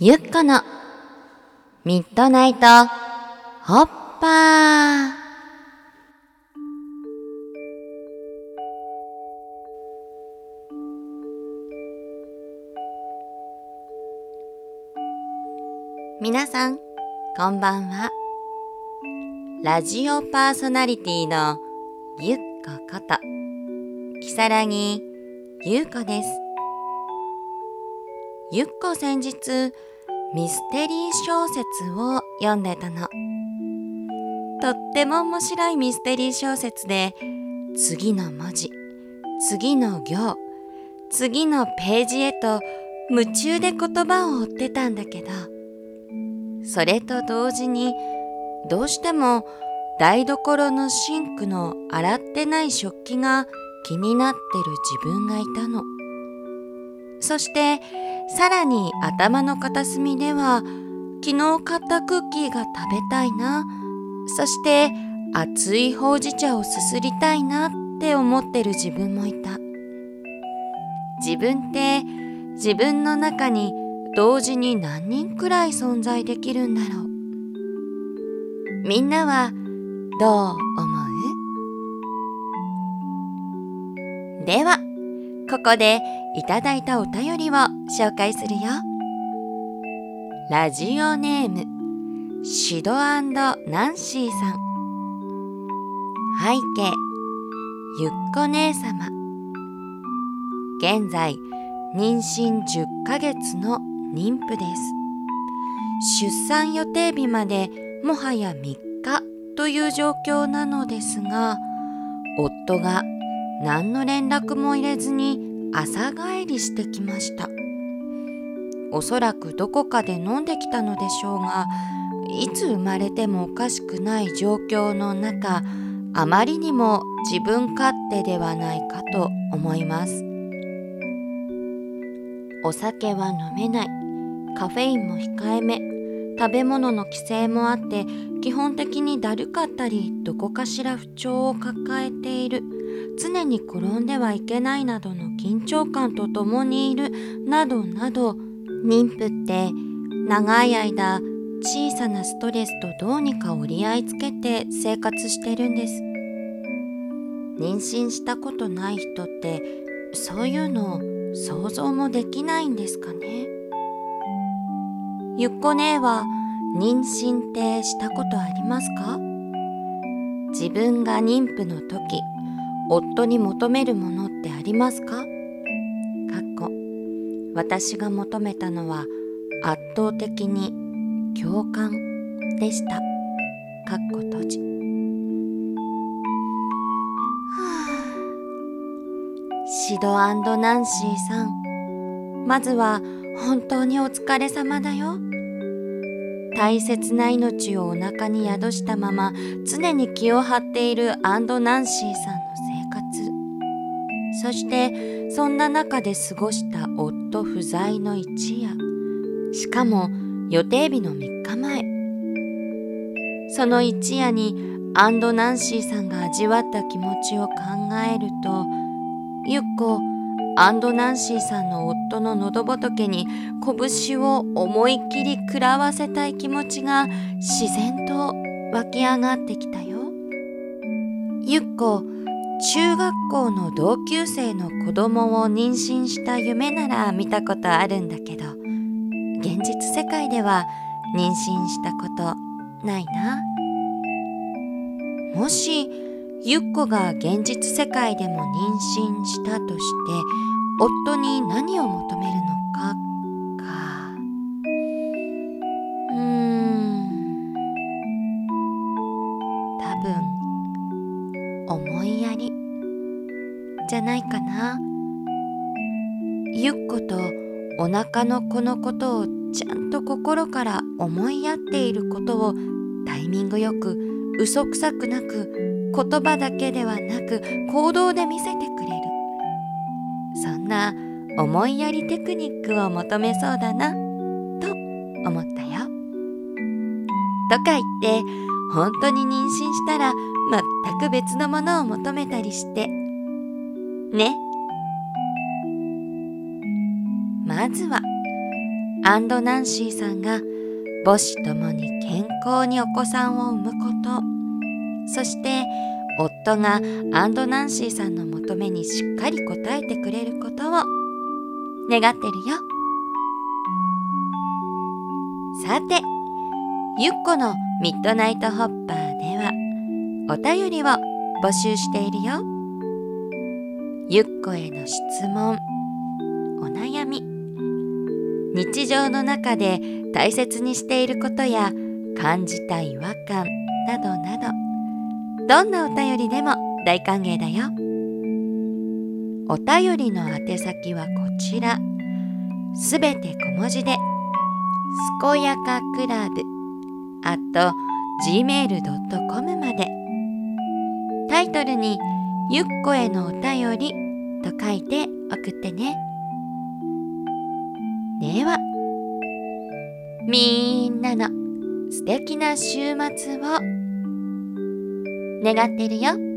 ゆっこのミッドナイトホッパー。皆さんこんばんは。ラジオパーソナリティのゆっここときさらぎゆうこです。ゆっこ先日ミステリー小説を読んでたのとっても面白いミステリー小説で次の文字次の行次のページへと夢中で言葉を追ってたんだけどそれと同時にどうしても台所のシンクの洗ってない食器が気になってる自分がいたの。そしてさらに頭の片隅では昨日買ったクッキーが食べたいな。そして熱いほうじ茶をすすりたいなって思ってる自分もいた。自分って自分の中に同時に何人くらい存在できるんだろう。みんなはどう思う？ではここでいただいたお便りを紹介するよ。ラジオネームシドナンシーさん。背景ゆっこ姉様。現在妊娠10ヶ月の妊婦です。出産予定日までもはや3日という状況なのですが夫が何の連絡も入れずに朝帰りしてきました。おそらくどこかで飲んできたのでしょうがいつ生まれてもおかしくない状況の中あまりにも自分勝手ではないかと思います。お酒は飲めない。カフェインも控えめ。食べ物の規制もあって基本的にだるかったりどこかしら不調を抱えている。常に転んではいけないなどの緊張感とともにいるなどなど妊婦って長い間小さなストレスとどうにか折り合いつけて生活してるんです。妊娠したことない人ってそういうの想像もできないんですかね。ゆっこ姉は妊娠ってしたことありますか？自分が妊婦の時夫に求めるものってありますかかっこ私が求めたのは圧倒的に共感でした。かっこ閉じ。シドナンシーさん、まずは本当にお疲れ様だよ。大切な命をお腹に宿したまま常に気を張っているアンドナンシーさんのそしてそんな中で過ごした夫不在の一夜しかも予定日の3日前その一夜にアンドナンシーさんが味わった気持ちを考えるとゆっこアンドナンシーさんの夫の喉仏に拳を思いっきり食らわせたい気持ちが自然と湧き上がってきたよ。ゆっこ中学校の同級生の子供を妊娠した夢なら見たことあるんだけど現実世界では妊娠したことないな。もしゆっこが現実世界でも妊娠したとして夫に何を求めるのかか。うーん。多分。思いやり。じゃないかな。ゆっことお腹の子のことをちゃんと心から思いやっていることをタイミングよく嘘くさくなく言葉だけではなく行動で見せてくれる。そんな思いやりテクニックを求めそうだなと思ったよ。とか言って本当に妊娠したら全く別のものを求めたりして。ね。まずはアンドナンシーさんが母子ともに健康にお子さんを産むこと。そして夫がアンドナンシーさんの求めにしっかり応えてくれることを願ってるよ。さてゆっこのミッドナイトホッパーではお便りを募集しているよ。ゆっこへの質問お悩み。日常の中で大切にしていることや感じた違和感などなど。どんなお便りでも大歓迎だよ。お便りの宛先はこちら。すべて小文字で「すこやかクラブ」gmail.com まで。タイトルに「ゆっこへのお便り」と書いて送ってね。ではみんなの素敵な週末を。願ってるよ。